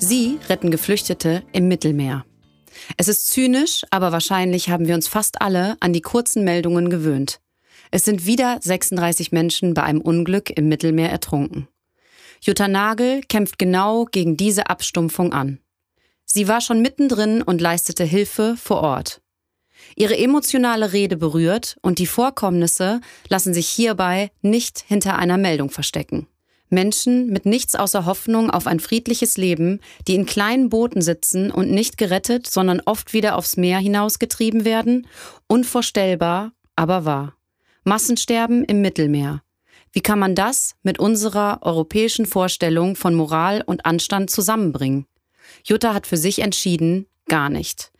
Sie retten Geflüchtete im Mittelmeer. Es ist zynisch, aber wahrscheinlich haben wir uns fast alle an die kurzen Meldungen gewöhnt. Es sind wieder 36 Menschen bei einem Unglück im Mittelmeer ertrunken. Jutta Nagel kämpft genau gegen diese Abstumpfung an. Sie war schon mittendrin und leistete Hilfe vor Ort. Ihre emotionale Rede berührt und die Vorkommnisse lassen sich hierbei nicht hinter einer Meldung verstecken. Menschen mit nichts außer Hoffnung auf ein friedliches Leben, die in kleinen Booten sitzen und nicht gerettet, sondern oft wieder aufs Meer hinausgetrieben werden? Unvorstellbar, aber wahr. Massensterben im Mittelmeer. Wie kann man das mit unserer europäischen Vorstellung von Moral und Anstand zusammenbringen? Jutta hat für sich entschieden, gar nicht.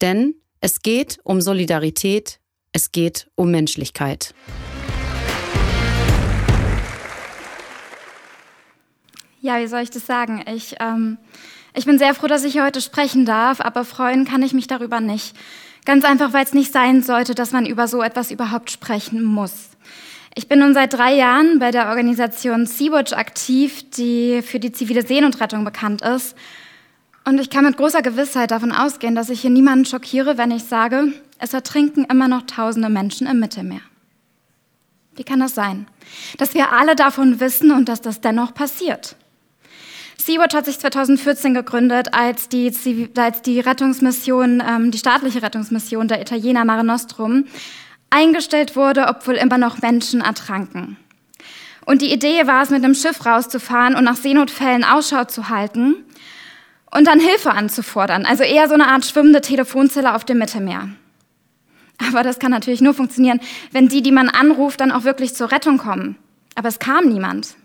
Denn es geht um Solidarität, es geht um Menschlichkeit. Ja, wie soll ich das sagen? Ich, ähm, ich bin sehr froh, dass ich heute sprechen darf, aber freuen kann ich mich darüber nicht. Ganz einfach, weil es nicht sein sollte, dass man über so etwas überhaupt sprechen muss. Ich bin nun seit drei Jahren bei der Organisation Sea-Watch aktiv, die für die zivile Seenotrettung bekannt ist. Und ich kann mit großer Gewissheit davon ausgehen, dass ich hier niemanden schockiere, wenn ich sage, es ertrinken immer noch tausende Menschen im Mittelmeer. Wie kann das sein? Dass wir alle davon wissen und dass das dennoch passiert. Sea-Watch hat sich 2014 gegründet, als die, als die Rettungsmission, ähm, die staatliche Rettungsmission der Italiener Mare Nostrum eingestellt wurde, obwohl immer noch Menschen ertranken. Und die Idee war es, mit einem Schiff rauszufahren und nach Seenotfällen Ausschau zu halten und dann Hilfe anzufordern. Also eher so eine Art schwimmende Telefonzelle auf dem Mittelmeer. Aber das kann natürlich nur funktionieren, wenn die, die man anruft, dann auch wirklich zur Rettung kommen. Aber es kam niemand.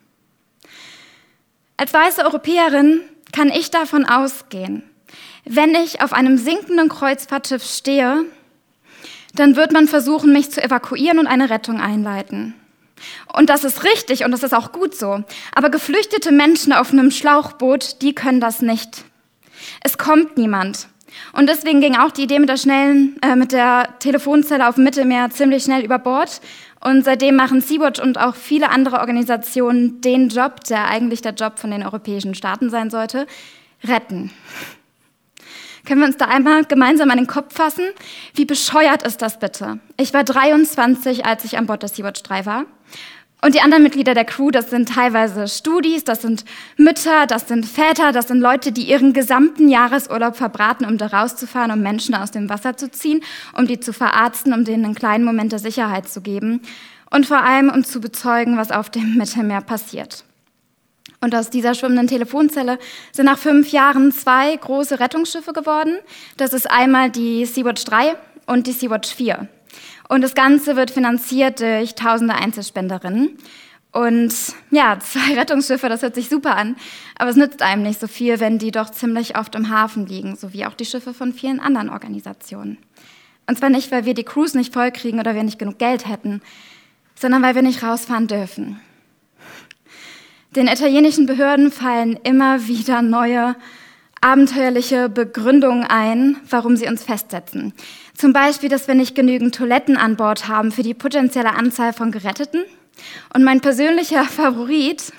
Als weiße Europäerin kann ich davon ausgehen, wenn ich auf einem sinkenden Kreuzfahrtschiff stehe, dann wird man versuchen, mich zu evakuieren und eine Rettung einleiten. Und das ist richtig und das ist auch gut so. Aber geflüchtete Menschen auf einem Schlauchboot, die können das nicht. Es kommt niemand. Und deswegen ging auch die Idee mit der schnellen, äh, mit der Telefonzelle auf dem Mittelmeer ziemlich schnell über Bord. Und seitdem machen Sea-Watch und auch viele andere Organisationen den Job, der eigentlich der Job von den europäischen Staaten sein sollte, retten. Können wir uns da einmal gemeinsam an den Kopf fassen? Wie bescheuert ist das bitte? Ich war 23, als ich an Bord der Sea-Watch 3 war. Und die anderen Mitglieder der Crew, das sind teilweise Studis, das sind Mütter, das sind Väter, das sind Leute, die ihren gesamten Jahresurlaub verbraten, um da rauszufahren, um Menschen aus dem Wasser zu ziehen, um die zu verarzten, um denen einen kleinen Moment der Sicherheit zu geben und vor allem, um zu bezeugen, was auf dem Mittelmeer passiert. Und aus dieser schwimmenden Telefonzelle sind nach fünf Jahren zwei große Rettungsschiffe geworden. Das ist einmal die Sea-Watch 3 und die Sea-Watch 4. Und das Ganze wird finanziert durch tausende Einzelspenderinnen. Und ja, zwei Rettungsschiffe, das hört sich super an, aber es nützt einem nicht so viel, wenn die doch ziemlich oft im Hafen liegen, so wie auch die Schiffe von vielen anderen Organisationen. Und zwar nicht, weil wir die Crews nicht vollkriegen oder wir nicht genug Geld hätten, sondern weil wir nicht rausfahren dürfen. Den italienischen Behörden fallen immer wieder neue abenteuerliche Begründungen ein, warum sie uns festsetzen. Zum Beispiel, dass wir nicht genügend Toiletten an Bord haben für die potenzielle Anzahl von Geretteten. Und mein persönlicher Favorit,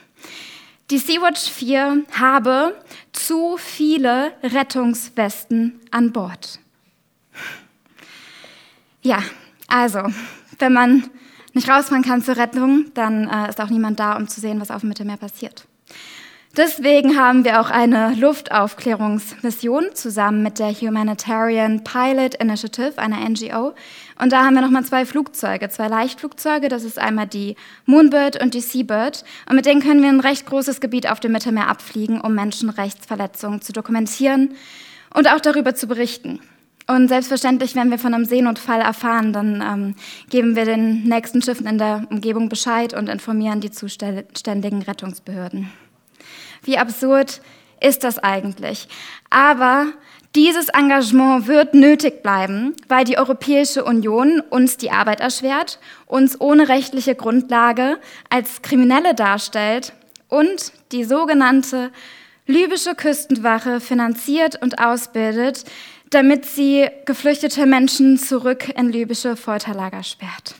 die Sea-Watch 4 habe zu viele Rettungswesten an Bord. Ja, also, wenn man nicht rausfahren kann zur Rettung, dann äh, ist auch niemand da, um zu sehen, was auf dem Mittelmeer passiert. Deswegen haben wir auch eine Luftaufklärungsmission zusammen mit der Humanitarian Pilot Initiative, einer NGO. Und da haben wir nochmal zwei Flugzeuge, zwei Leichtflugzeuge. Das ist einmal die Moonbird und die Seabird. Und mit denen können wir ein recht großes Gebiet auf dem Mittelmeer abfliegen, um Menschenrechtsverletzungen zu dokumentieren und auch darüber zu berichten. Und selbstverständlich, wenn wir von einem Seenotfall erfahren, dann ähm, geben wir den nächsten Schiffen in der Umgebung Bescheid und informieren die zuständigen Rettungsbehörden. Wie absurd ist das eigentlich. Aber dieses Engagement wird nötig bleiben, weil die Europäische Union uns die Arbeit erschwert, uns ohne rechtliche Grundlage als Kriminelle darstellt und die sogenannte libysche Küstenwache finanziert und ausbildet, damit sie geflüchtete Menschen zurück in libysche Folterlager sperrt.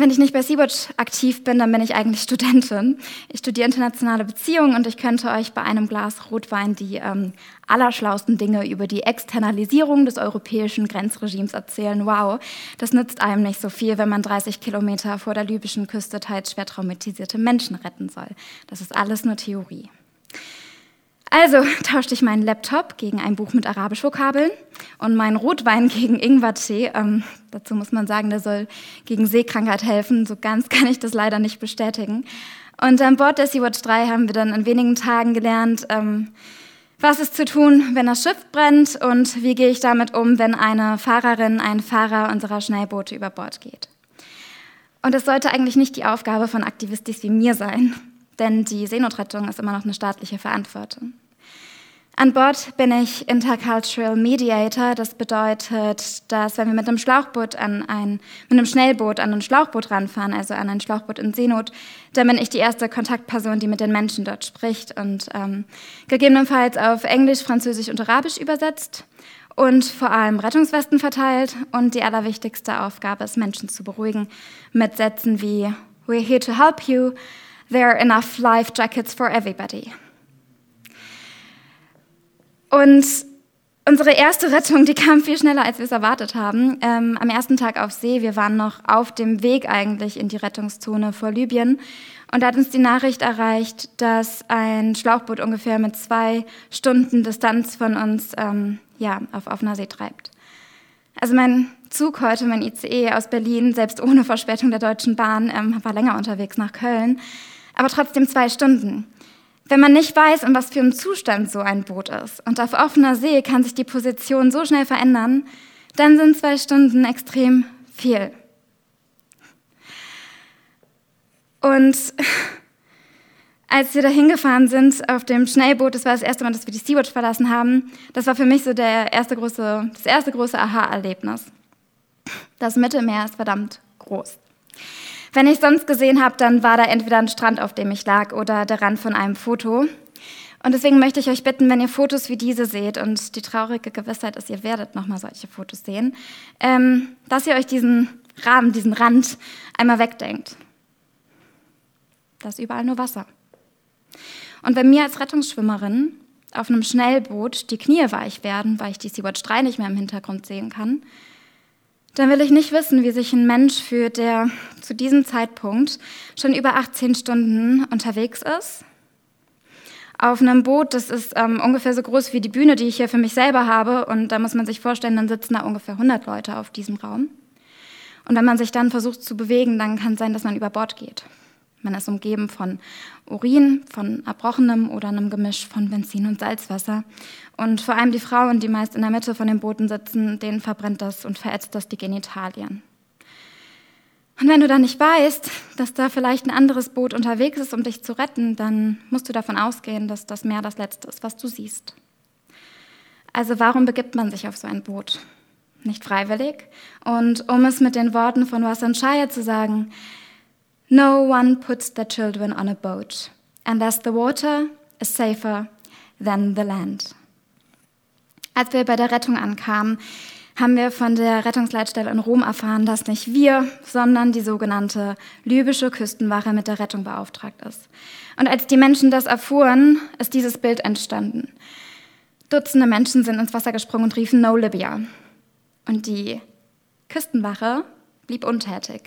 Wenn ich nicht bei Sea-Watch aktiv bin, dann bin ich eigentlich Studentin. Ich studiere internationale Beziehungen und ich könnte euch bei einem Glas Rotwein die ähm, allerschlausten Dinge über die Externalisierung des europäischen Grenzregimes erzählen. Wow, das nützt einem nicht so viel, wenn man 30 Kilometer vor der libyschen Küste teils schwer traumatisierte Menschen retten soll. Das ist alles nur Theorie. Also tauschte ich meinen Laptop gegen ein Buch mit Arabisch-Vokabeln und meinen Rotwein gegen Ingwertee. Ähm, dazu muss man sagen, der soll gegen Seekrankheit helfen. So ganz kann ich das leider nicht bestätigen. Und an Bord der Sea-Watch 3 haben wir dann in wenigen Tagen gelernt, ähm, was ist zu tun, wenn das Schiff brennt und wie gehe ich damit um, wenn eine Fahrerin, ein Fahrer unserer Schnellboote über Bord geht. Und das sollte eigentlich nicht die Aufgabe von Aktivistis wie mir sein, denn die Seenotrettung ist immer noch eine staatliche Verantwortung. An Bord bin ich Intercultural Mediator. Das bedeutet, dass wenn wir mit einem Schlauchboot an ein, mit einem Schnellboot an ein Schlauchboot ranfahren, also an ein Schlauchboot in Seenot, dann bin ich die erste Kontaktperson, die mit den Menschen dort spricht und ähm, gegebenenfalls auf Englisch, Französisch und Arabisch übersetzt und vor allem Rettungswesten verteilt. Und die allerwichtigste Aufgabe ist, Menschen zu beruhigen mit Sätzen wie We're here to help you. There are enough life jackets for everybody. Und unsere erste Rettung, die kam viel schneller, als wir es erwartet haben. Ähm, am ersten Tag auf See, wir waren noch auf dem Weg eigentlich in die Rettungszone vor Libyen. Und da hat uns die Nachricht erreicht, dass ein Schlauchboot ungefähr mit zwei Stunden Distanz von uns ähm, ja, auf offener See treibt. Also mein Zug heute, mein ICE aus Berlin, selbst ohne Verspätung der Deutschen Bahn, ähm, war länger unterwegs nach Köln, aber trotzdem zwei Stunden. Wenn man nicht weiß, in was für einem Zustand so ein Boot ist und auf offener See kann sich die Position so schnell verändern, dann sind zwei Stunden extrem viel. Und als wir da hingefahren sind auf dem Schnellboot, das war das erste Mal, dass wir die Sea-Watch verlassen haben, das war für mich so der erste große, das erste große Aha-Erlebnis. Das Mittelmeer ist verdammt groß. Wenn ich sonst gesehen habe, dann war da entweder ein Strand, auf dem ich lag, oder der Rand von einem Foto. Und deswegen möchte ich euch bitten, wenn ihr Fotos wie diese seht, und die traurige Gewissheit ist, ihr werdet nochmal solche Fotos sehen, ähm, dass ihr euch diesen Rahmen, diesen Rand einmal wegdenkt. Da ist überall nur Wasser. Und wenn mir als Rettungsschwimmerin auf einem Schnellboot die Knie weich werden, weil ich die Sea-Watch 3 nicht mehr im Hintergrund sehen kann, dann will ich nicht wissen, wie sich ein Mensch fühlt, der zu diesem Zeitpunkt schon über 18 Stunden unterwegs ist. Auf einem Boot, das ist ähm, ungefähr so groß wie die Bühne, die ich hier für mich selber habe. Und da muss man sich vorstellen, dann sitzen da ungefähr 100 Leute auf diesem Raum. Und wenn man sich dann versucht zu bewegen, dann kann es sein, dass man über Bord geht. Man ist umgeben von Urin, von Erbrochenem oder einem Gemisch von Benzin und Salzwasser. Und vor allem die Frauen, die meist in der Mitte von den Booten sitzen, denen verbrennt das und verätzt das die Genitalien. Und wenn du dann nicht weißt, dass da vielleicht ein anderes Boot unterwegs ist, um dich zu retten, dann musst du davon ausgehen, dass das Meer das Letzte ist, was du siehst. Also warum begibt man sich auf so ein Boot? Nicht freiwillig. Und um es mit den Worten von Wassan Shire zu sagen, No one puts their children on a boat unless the water is safer than the land. Als wir bei der Rettung ankamen, haben wir von der Rettungsleitstelle in Rom erfahren, dass nicht wir, sondern die sogenannte libysche Küstenwache mit der Rettung beauftragt ist. Und als die Menschen das erfuhren, ist dieses Bild entstanden. Dutzende Menschen sind ins Wasser gesprungen und riefen No Libya. Und die Küstenwache blieb untätig.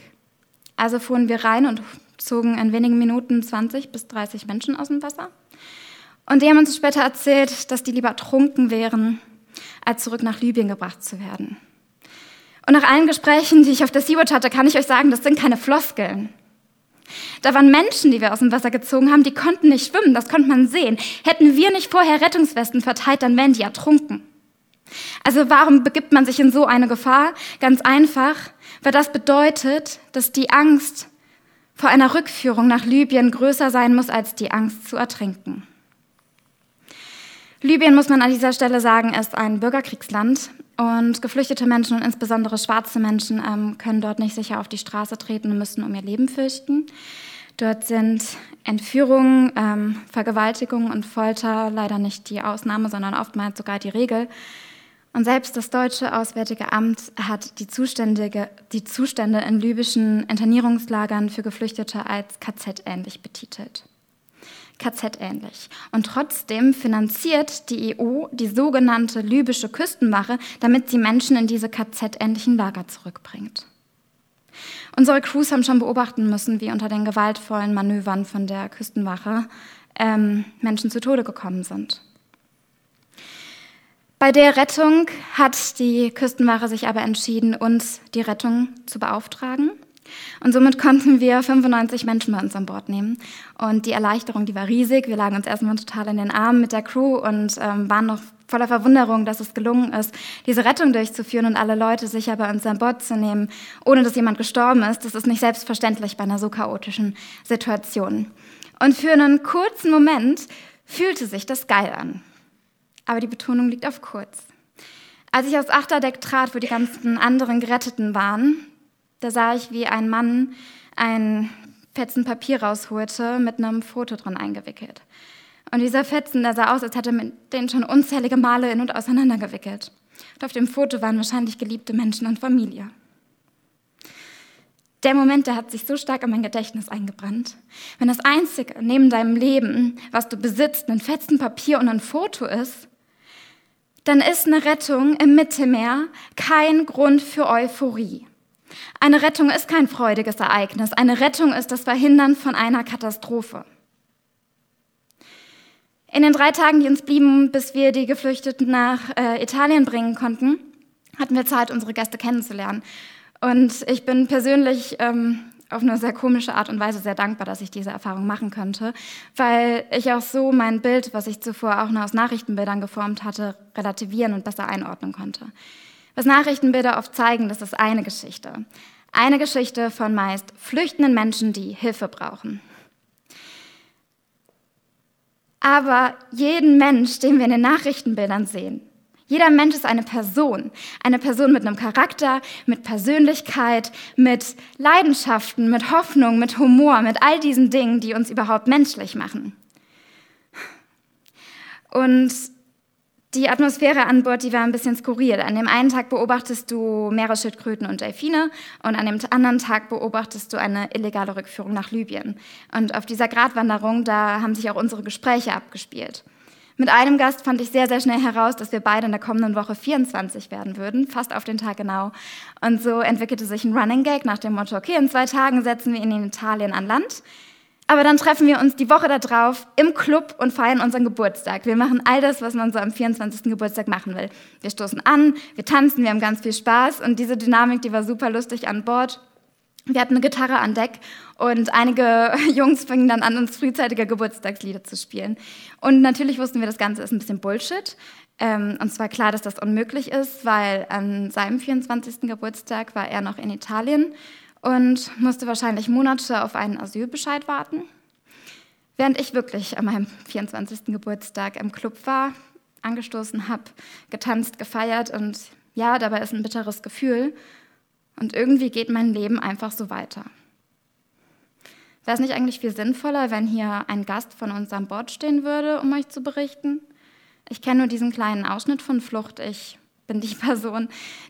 Also fuhren wir rein und zogen in wenigen Minuten 20 bis 30 Menschen aus dem Wasser. Und die haben uns später erzählt, dass die lieber ertrunken wären, als zurück nach Libyen gebracht zu werden. Und nach allen Gesprächen, die ich auf der Sea-Watch hatte, kann ich euch sagen, das sind keine Floskeln. Da waren Menschen, die wir aus dem Wasser gezogen haben, die konnten nicht schwimmen, das konnte man sehen. Hätten wir nicht vorher Rettungswesten verteilt, dann wären die ertrunken. Also warum begibt man sich in so eine Gefahr? Ganz einfach, weil das bedeutet, dass die Angst vor einer Rückführung nach Libyen größer sein muss als die Angst zu ertrinken. Libyen, muss man an dieser Stelle sagen, ist ein Bürgerkriegsland und geflüchtete Menschen und insbesondere schwarze Menschen ähm, können dort nicht sicher auf die Straße treten und müssen um ihr Leben fürchten. Dort sind Entführungen, ähm, Vergewaltigungen und Folter leider nicht die Ausnahme, sondern oftmals sogar die Regel. Und selbst das deutsche Auswärtige Amt hat die Zustände, die Zustände in libyschen Internierungslagern für Geflüchtete als KZ-ähnlich betitelt. KZ-ähnlich. Und trotzdem finanziert die EU die sogenannte libysche Küstenwache, damit sie Menschen in diese KZ-ähnlichen Lager zurückbringt. Unsere Crews haben schon beobachten müssen, wie unter den gewaltvollen Manövern von der Küstenwache ähm, Menschen zu Tode gekommen sind. Bei der Rettung hat die Küstenwache sich aber entschieden, uns die Rettung zu beauftragen. Und somit konnten wir 95 Menschen bei uns an Bord nehmen. Und die Erleichterung, die war riesig. Wir lagen uns erstmal total in den Armen mit der Crew und ähm, waren noch voller Verwunderung, dass es gelungen ist, diese Rettung durchzuführen und alle Leute sicher bei uns an Bord zu nehmen, ohne dass jemand gestorben ist. Das ist nicht selbstverständlich bei einer so chaotischen Situation. Und für einen kurzen Moment fühlte sich das geil an aber die Betonung liegt auf kurz. Als ich aufs Achterdeck trat, wo die ganzen anderen Geretteten waren, da sah ich, wie ein Mann ein Fetzen Papier rausholte, mit einem Foto drin eingewickelt. Und dieser Fetzen, der sah aus, als hätte er den schon unzählige Male in- und auseinandergewickelt. Und auf dem Foto waren wahrscheinlich geliebte Menschen und Familie. Der Moment, der hat sich so stark in mein Gedächtnis eingebrannt. Wenn das Einzige neben deinem Leben, was du besitzt, ein Fetzen Papier und ein Foto ist, dann ist eine Rettung im Mittelmeer kein Grund für Euphorie. Eine Rettung ist kein freudiges Ereignis. Eine Rettung ist das Verhindern von einer Katastrophe. In den drei Tagen, die uns blieben, bis wir die Geflüchteten nach äh, Italien bringen konnten, hatten wir Zeit, unsere Gäste kennenzulernen. Und ich bin persönlich ähm, auf eine sehr komische Art und Weise sehr dankbar, dass ich diese Erfahrung machen könnte, weil ich auch so mein Bild, was ich zuvor auch nur aus Nachrichtenbildern geformt hatte, relativieren und besser einordnen konnte. Was Nachrichtenbilder oft zeigen, das ist eine Geschichte. Eine Geschichte von meist flüchtenden Menschen, die Hilfe brauchen. Aber jeden Mensch, den wir in den Nachrichtenbildern sehen, jeder Mensch ist eine Person. Eine Person mit einem Charakter, mit Persönlichkeit, mit Leidenschaften, mit Hoffnung, mit Humor, mit all diesen Dingen, die uns überhaupt menschlich machen. Und die Atmosphäre an Bord, die war ein bisschen skurril. An dem einen Tag beobachtest du Meeresschildkröten und Delfine und an dem anderen Tag beobachtest du eine illegale Rückführung nach Libyen. Und auf dieser Gratwanderung, da haben sich auch unsere Gespräche abgespielt. Mit einem Gast fand ich sehr, sehr schnell heraus, dass wir beide in der kommenden Woche 24 werden würden, fast auf den Tag genau. Und so entwickelte sich ein Running Gag nach dem Motto, okay, in zwei Tagen setzen wir ihn in Italien an Land. Aber dann treffen wir uns die Woche darauf im Club und feiern unseren Geburtstag. Wir machen all das, was man so am 24. Geburtstag machen will. Wir stoßen an, wir tanzen, wir haben ganz viel Spaß und diese Dynamik, die war super lustig an Bord. Wir hatten eine Gitarre an Deck und einige Jungs fingen dann an, uns frühzeitige Geburtstagslieder zu spielen. Und natürlich wussten wir, das Ganze ist ein bisschen Bullshit. Ähm, und zwar klar, dass das unmöglich ist, weil an seinem 24. Geburtstag war er noch in Italien und musste wahrscheinlich Monate auf einen Asylbescheid warten. Während ich wirklich an meinem 24. Geburtstag im Club war, angestoßen habe, getanzt, gefeiert und ja, dabei ist ein bitteres Gefühl. Und irgendwie geht mein Leben einfach so weiter. Wäre es nicht eigentlich viel sinnvoller, wenn hier ein Gast von uns an Bord stehen würde, um euch zu berichten? Ich kenne nur diesen kleinen Ausschnitt von Flucht. Ich bin die Person,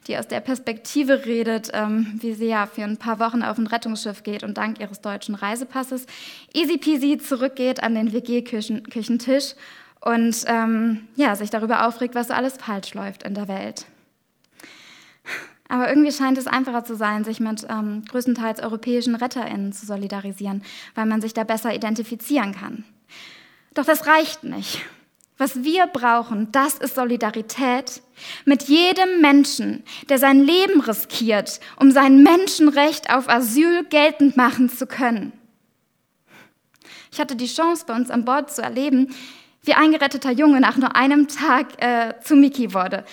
die aus der Perspektive redet, ähm, wie sie ja für ein paar Wochen auf ein Rettungsschiff geht und dank ihres deutschen Reisepasses easy peasy zurückgeht an den WG-Küchentisch und ähm, ja, sich darüber aufregt, was so alles falsch läuft in der Welt. Aber irgendwie scheint es einfacher zu sein, sich mit ähm, größtenteils europäischen RetterInnen zu solidarisieren, weil man sich da besser identifizieren kann. Doch das reicht nicht. Was wir brauchen, das ist Solidarität mit jedem Menschen, der sein Leben riskiert, um sein Menschenrecht auf Asyl geltend machen zu können. Ich hatte die Chance, bei uns an Bord zu erleben, wie ein geretteter Junge nach nur einem Tag äh, zu Miki wurde.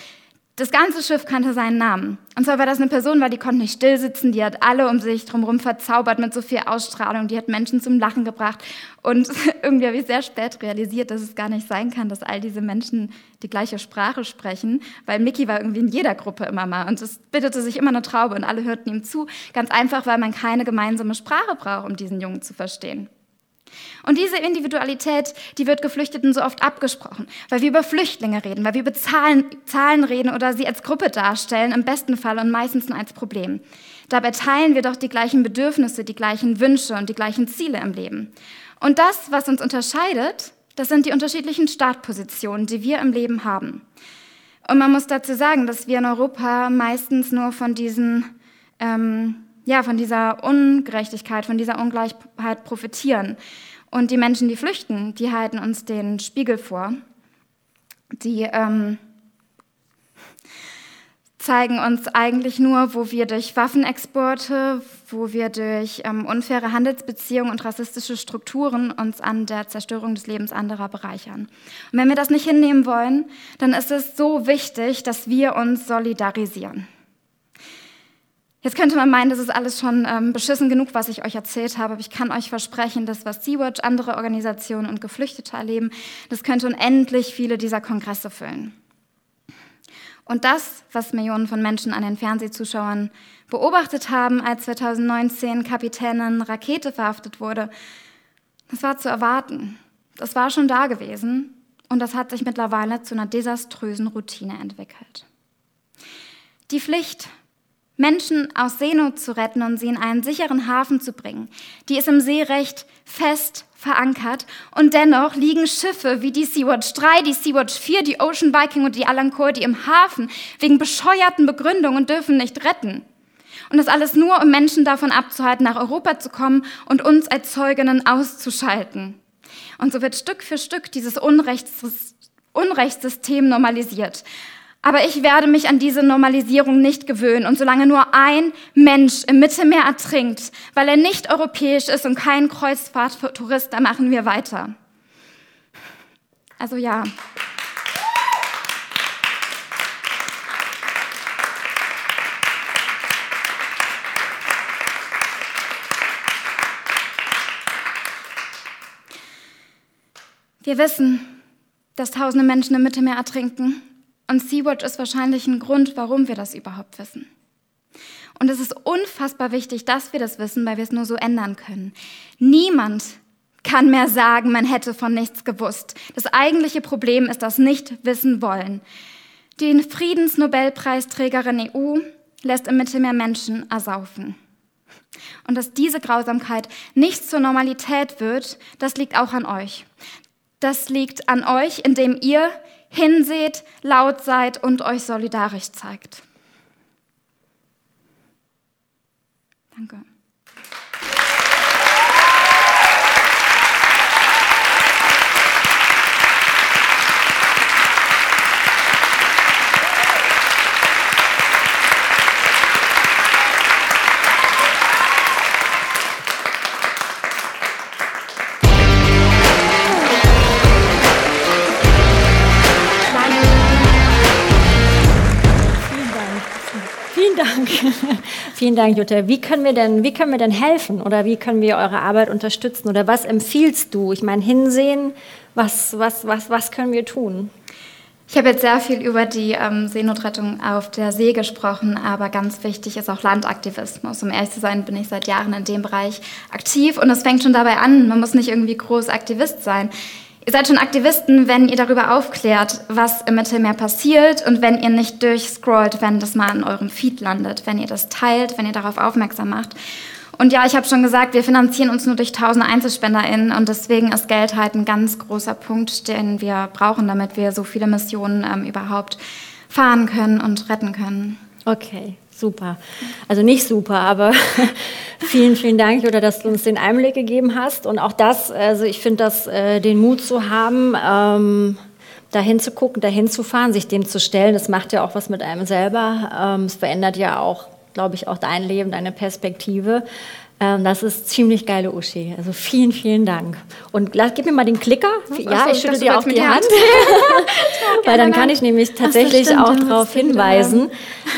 Das ganze Schiff kannte seinen Namen. Und zwar war das eine Person, weil die konnte nicht still sitzen, die hat alle um sich drumherum verzaubert mit so viel Ausstrahlung, die hat Menschen zum Lachen gebracht. Und irgendwie habe ich sehr spät realisiert, dass es gar nicht sein kann, dass all diese Menschen die gleiche Sprache sprechen, weil Mickey war irgendwie in jeder Gruppe immer mal und es bildete sich immer eine Traube und alle hörten ihm zu. Ganz einfach, weil man keine gemeinsame Sprache braucht, um diesen Jungen zu verstehen. Und diese Individualität, die wird Geflüchteten so oft abgesprochen, weil wir über Flüchtlinge reden, weil wir über Zahlen, Zahlen reden oder sie als Gruppe darstellen, im besten Fall und meistens nur als Problem. Dabei teilen wir doch die gleichen Bedürfnisse, die gleichen Wünsche und die gleichen Ziele im Leben. Und das, was uns unterscheidet, das sind die unterschiedlichen Startpositionen, die wir im Leben haben. Und man muss dazu sagen, dass wir in Europa meistens nur von diesen ähm, ja, von dieser Ungerechtigkeit, von dieser Ungleichheit profitieren. Und die Menschen, die flüchten, die halten uns den Spiegel vor. Die ähm, zeigen uns eigentlich nur, wo wir durch Waffenexporte, wo wir durch ähm, unfaire Handelsbeziehungen und rassistische Strukturen uns an der Zerstörung des Lebens anderer bereichern. Und wenn wir das nicht hinnehmen wollen, dann ist es so wichtig, dass wir uns solidarisieren. Jetzt könnte man meinen, das ist alles schon ähm, beschissen genug, was ich euch erzählt habe, aber ich kann euch versprechen, dass was Sea-Watch, andere Organisationen und Geflüchtete erleben, das könnte unendlich viele dieser Kongresse füllen. Und das, was Millionen von Menschen an den Fernsehzuschauern beobachtet haben, als 2019 Kapitänin Rakete verhaftet wurde, das war zu erwarten. Das war schon da gewesen und das hat sich mittlerweile zu einer desaströsen Routine entwickelt. Die Pflicht Menschen aus Seenot zu retten und sie in einen sicheren Hafen zu bringen. Die ist im Seerecht fest verankert und dennoch liegen Schiffe wie die Sea-Watch 3, die Sea-Watch 4, die Ocean Viking und die Alancourt, die im Hafen wegen bescheuerten Begründungen dürfen nicht retten. Und das alles nur, um Menschen davon abzuhalten, nach Europa zu kommen und uns als Zeuginnen auszuschalten. Und so wird Stück für Stück dieses Unrechtssystem normalisiert. Aber ich werde mich an diese Normalisierung nicht gewöhnen. Und solange nur ein Mensch im Mittelmeer ertrinkt, weil er nicht europäisch ist und kein Kreuzfahrttourist, da machen wir weiter. Also ja. Wir wissen, dass tausende Menschen im Mittelmeer ertrinken und Sea-Watch ist wahrscheinlich ein Grund, warum wir das überhaupt wissen. Und es ist unfassbar wichtig, dass wir das wissen, weil wir es nur so ändern können. Niemand kann mehr sagen, man hätte von nichts gewusst. Das eigentliche Problem ist das Nicht-Wissen wollen. Die Friedensnobelpreisträgerin EU lässt im Mittelmeer Menschen ersaufen. Und dass diese Grausamkeit nicht zur Normalität wird, das liegt auch an euch. Das liegt an euch, indem ihr hinseht, laut seid und euch solidarisch zeigt. Danke. Vielen Dank, Jutta. Wie können wir denn, wie können wir denn helfen oder wie können wir eure Arbeit unterstützen oder was empfiehlst du? Ich meine, hinsehen, was, was, was, was können wir tun? Ich habe jetzt sehr viel über die ähm, Seenotrettung auf der See gesprochen, aber ganz wichtig ist auch Landaktivismus. Um ehrlich zu sein, bin ich seit Jahren in dem Bereich aktiv und es fängt schon dabei an. Man muss nicht irgendwie groß Aktivist sein. Ihr seid schon Aktivisten, wenn ihr darüber aufklärt, was im Mittelmeer passiert und wenn ihr nicht durchscrollt, wenn das mal in eurem Feed landet, wenn ihr das teilt, wenn ihr darauf aufmerksam macht. Und ja, ich habe schon gesagt, wir finanzieren uns nur durch tausende EinzelspenderInnen und deswegen ist Geld halt ein ganz großer Punkt, den wir brauchen, damit wir so viele Missionen ähm, überhaupt fahren können und retten können. Okay, super. Also nicht super, aber vielen, vielen Dank, Jutta, dass du uns den Einblick gegeben hast. Und auch das, also ich finde das, äh, den Mut zu haben, ähm, dahin zu gucken, dahin zu fahren, sich dem zu stellen, das macht ja auch was mit einem selber. Ähm, es verändert ja auch, glaube ich, auch dein Leben, deine Perspektive. Ähm, das ist ziemlich geile Uschi. Also vielen, vielen Dank. Und gib mir mal den Klicker. Ja, ich schüttel dir auch die Hand. Weil dann kann ich nämlich tatsächlich so, auch darauf hinweisen,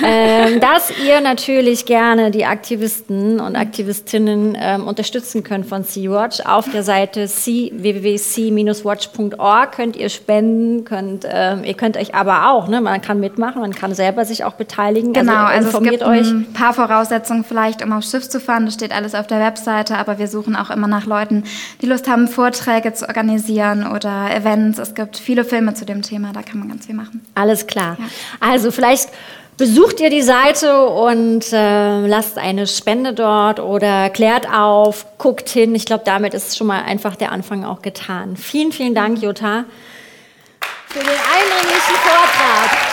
ähm, dass ihr natürlich gerne die Aktivisten und Aktivistinnen ähm, unterstützen könnt von Sea-Watch. Auf der Seite www.c-watch.org könnt ihr spenden, könnt, ähm, ihr könnt euch aber auch, ne, man kann mitmachen, man kann selber sich auch beteiligen. Also genau, also, also es gibt euch. ein paar Voraussetzungen vielleicht, um aufs Schiff zu fahren. Das steht alles auf der Webseite, aber wir suchen auch immer nach Leuten, die Lust haben, Vorträge zu organisieren oder Events. Es gibt viele Filme zu dem Thema, da kann man ganz viel machen. Alles klar. Ja. Also vielleicht besucht ihr die Seite und äh, lasst eine Spende dort oder klärt auf, guckt hin. Ich glaube, damit ist schon mal einfach der Anfang auch getan. Vielen, vielen Dank, Jutta, für den eindringlichen Vortrag.